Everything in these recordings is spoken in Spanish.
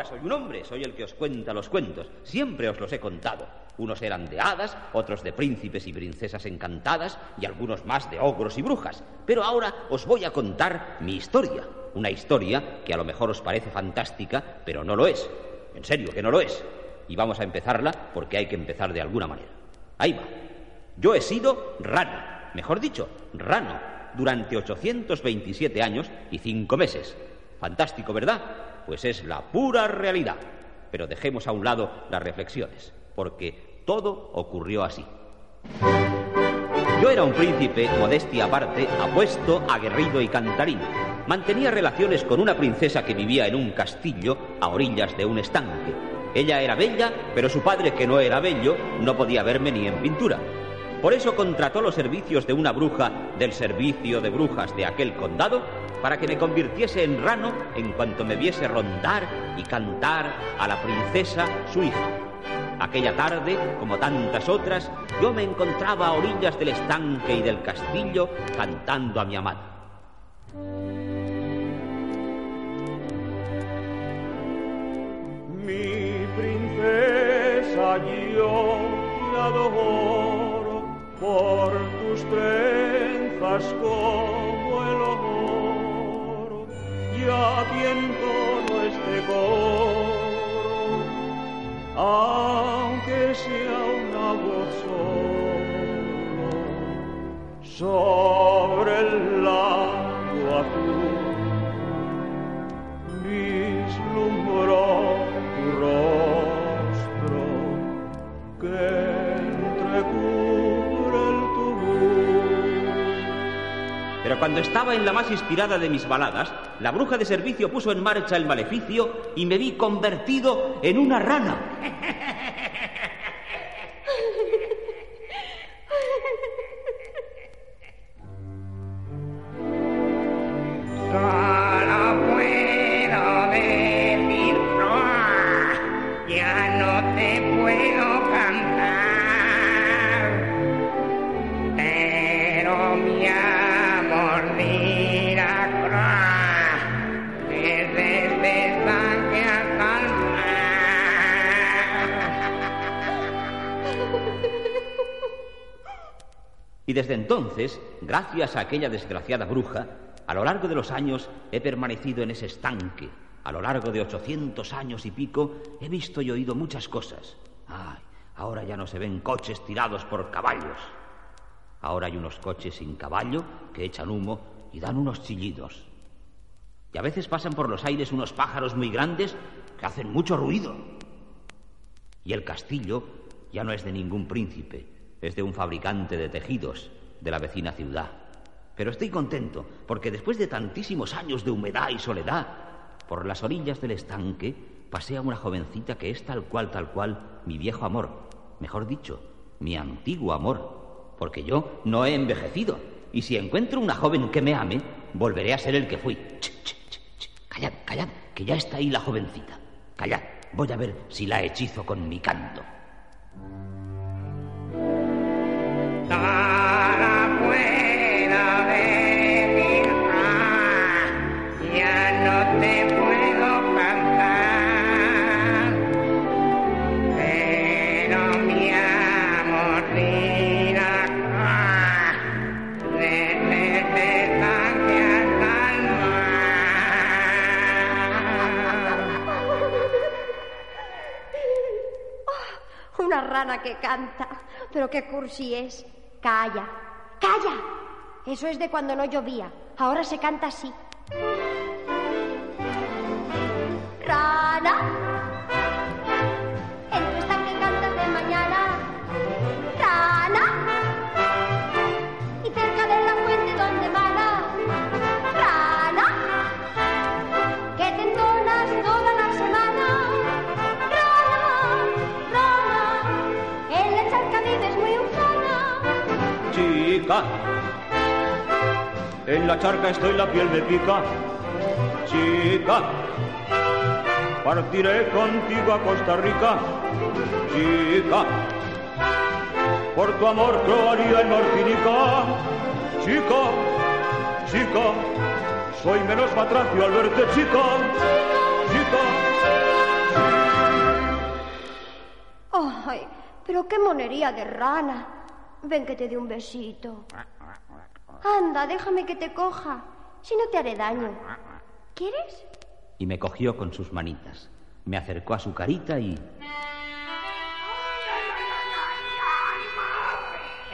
Ahora soy un hombre, soy el que os cuenta los cuentos. Siempre os los he contado. Unos eran de hadas, otros de príncipes y princesas encantadas, y algunos más de ogros y brujas. Pero ahora os voy a contar mi historia. Una historia que a lo mejor os parece fantástica, pero no lo es. En serio, que no lo es. Y vamos a empezarla porque hay que empezar de alguna manera. Ahí va. Yo he sido rano, mejor dicho, rano, durante 827 años y cinco meses. Fantástico, ¿verdad? Pues es la pura realidad. Pero dejemos a un lado las reflexiones, porque todo ocurrió así. Yo era un príncipe, modestia aparte, apuesto, aguerrido y cantarín. Mantenía relaciones con una princesa que vivía en un castillo a orillas de un estanque. Ella era bella, pero su padre, que no era bello, no podía verme ni en pintura. Por eso contrató los servicios de una bruja del servicio de brujas de aquel condado para que me convirtiese en rano en cuanto me viese rondar y cantar a la princesa su hija. Aquella tarde, como tantas otras, yo me encontraba a orillas del estanque y del castillo cantando a mi amada. Mi princesa, yo te adoro por tus trenzas como todo este coro, aunque sea una voz solo sobre el lago azul. Vislumbró tu rostro que entrecubre Pero cuando estaba en la más inspirada de mis baladas, la bruja de servicio puso en marcha el maleficio y me vi convertido en una rana. Y desde entonces, gracias a aquella desgraciada bruja, a lo largo de los años he permanecido en ese estanque. A lo largo de 800 años y pico he visto y oído muchas cosas. Ay, ahora ya no se ven coches tirados por caballos. Ahora hay unos coches sin caballo que echan humo y dan unos chillidos. Y a veces pasan por los aires unos pájaros muy grandes que hacen mucho ruido. Y el castillo ya no es de ningún príncipe, es de un fabricante de tejidos de la vecina ciudad. Pero estoy contento porque después de tantísimos años de humedad y soledad, por las orillas del estanque pasea una jovencita que es tal cual, tal cual, mi viejo amor, mejor dicho, mi antiguo amor, porque yo no he envejecido. Y si encuentro una joven que me ame, volveré a ser el que fui. Ch, ch, ch. Callad, callad, que ya está ahí la jovencita. Callad, voy a ver si la hechizo con mi canto. que canta. Pero qué cursi es. Calla. ¡Calla! Eso es de cuando no llovía. Ahora se canta así. Rana. En la charca estoy, la piel me pica. Chica, partiré contigo a Costa Rica. Chica, por tu amor gloria en Martinica. Chica, chica, soy menos matracio al verte, chica. Chica. Ay, pero qué monería de rana. Ven que te dé un besito. Anda, déjame que te coja. Si no te haré daño. ¿Quieres? Y me cogió con sus manitas. Me acercó a su carita y...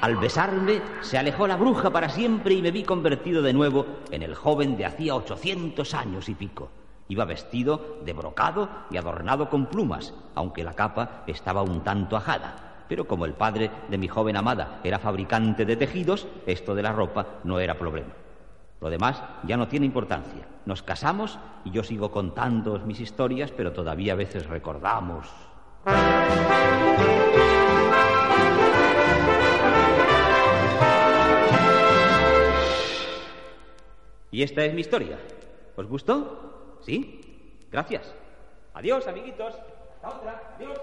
Al besarme, se alejó la bruja para siempre y me vi convertido de nuevo en el joven de hacía ochocientos años y pico. Iba vestido de brocado y adornado con plumas, aunque la capa estaba un tanto ajada. Pero como el padre de mi joven amada era fabricante de tejidos, esto de la ropa no era problema. Lo demás ya no tiene importancia. Nos casamos y yo sigo contando mis historias, pero todavía a veces recordamos. Y esta es mi historia. ¿Os gustó? ¿Sí? Gracias. Adiós, amiguitos. Hasta otra. Adiós.